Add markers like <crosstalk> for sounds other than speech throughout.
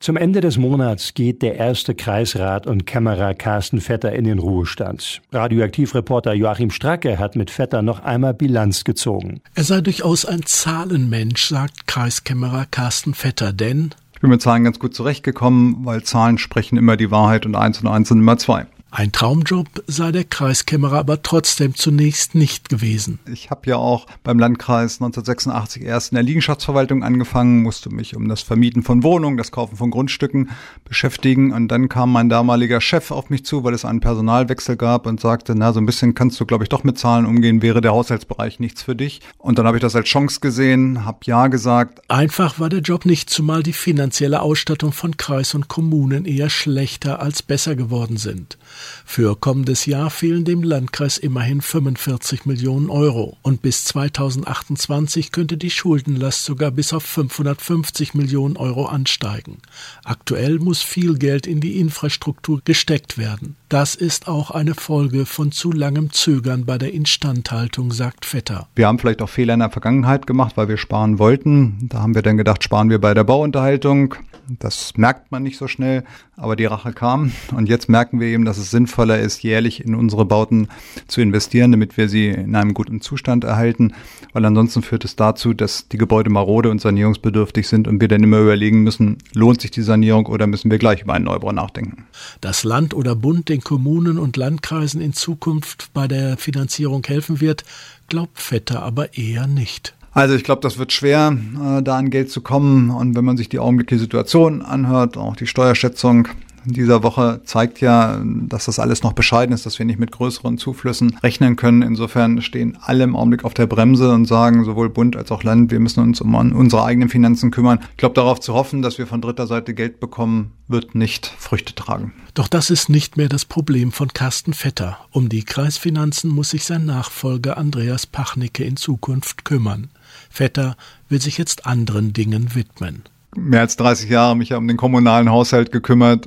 Zum Ende des Monats geht der erste Kreisrat und Kämmerer Carsten Vetter in den Ruhestand. Radioaktivreporter Joachim Stracke hat mit Vetter noch einmal Bilanz gezogen. Er sei durchaus ein Zahlenmensch, sagt Kreiskämmerer Carsten Vetter, denn ich bin mit Zahlen ganz gut zurechtgekommen, weil Zahlen sprechen immer die Wahrheit und eins und eins sind immer zwei. Ein Traumjob sei der Kreiskämmerer aber trotzdem zunächst nicht gewesen. Ich habe ja auch beim Landkreis 1986 erst in der Liegenschaftsverwaltung angefangen, musste mich um das Vermieten von Wohnungen, das Kaufen von Grundstücken beschäftigen und dann kam mein damaliger Chef auf mich zu, weil es einen Personalwechsel gab und sagte, na, so ein bisschen kannst du, glaube ich, doch mit Zahlen umgehen, wäre der Haushaltsbereich nichts für dich. Und dann habe ich das als Chance gesehen, habe ja gesagt. Einfach war der Job nicht, zumal die finanzielle Ausstattung von Kreis und Kommunen eher schlechter als besser geworden sind. Für kommendes Jahr fehlen dem Landkreis immerhin 45 Millionen Euro und bis 2028 könnte die Schuldenlast sogar bis auf 550 Millionen Euro ansteigen. Aktuell muss viel Geld in die Infrastruktur gesteckt werden. Das ist auch eine Folge von zu langem Zögern bei der Instandhaltung, sagt Vetter. Wir haben vielleicht auch Fehler in der Vergangenheit gemacht, weil wir sparen wollten. Da haben wir dann gedacht, sparen wir bei der Bauunterhaltung. Das merkt man nicht so schnell, aber die Rache kam. Und jetzt merken wir eben, dass es sinnvoller ist, jährlich in unsere Bauten zu investieren, damit wir sie in einem guten Zustand erhalten. Weil ansonsten führt es dazu, dass die Gebäude marode und sanierungsbedürftig sind und wir dann immer überlegen müssen, lohnt sich die Sanierung oder müssen wir gleich über einen Neubau nachdenken. Das Land oder Bund den Kommunen und Landkreisen in Zukunft bei der Finanzierung helfen wird, glaubt Vetter aber eher nicht. Also ich glaube, das wird schwer, äh, da an Geld zu kommen. Und wenn man sich die augenblickliche Situation anhört, auch die Steuerschätzung, dieser Woche zeigt ja, dass das alles noch bescheiden ist, dass wir nicht mit größeren Zuflüssen rechnen können. Insofern stehen alle im Augenblick auf der Bremse und sagen, sowohl Bund als auch Land, wir müssen uns um unsere eigenen Finanzen kümmern. Ich glaube, darauf zu hoffen, dass wir von dritter Seite Geld bekommen, wird nicht Früchte tragen. Doch das ist nicht mehr das Problem von Carsten Vetter. Um die Kreisfinanzen muss sich sein Nachfolger Andreas Pachnicke in Zukunft kümmern. Vetter will sich jetzt anderen Dingen widmen mehr als 30 Jahre mich ja um den kommunalen Haushalt gekümmert.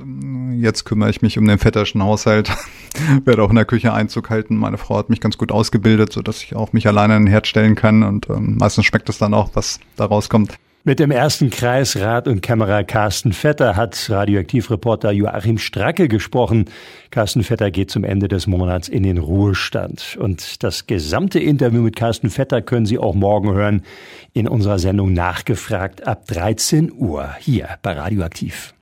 Jetzt kümmere ich mich um den vetterschen Haushalt. <laughs> Werde auch in der Küche Einzug halten. Meine Frau hat mich ganz gut ausgebildet, so dass ich auch mich alleine in den Herd stellen kann und ähm, meistens schmeckt es dann auch, was da rauskommt. Mit dem ersten Kreisrat und Kämmerer Carsten Vetter hat Radioaktivreporter Joachim Stracke gesprochen. Carsten Vetter geht zum Ende des Monats in den Ruhestand. Und das gesamte Interview mit Carsten Vetter können Sie auch morgen hören in unserer Sendung Nachgefragt ab 13 Uhr hier bei Radioaktiv.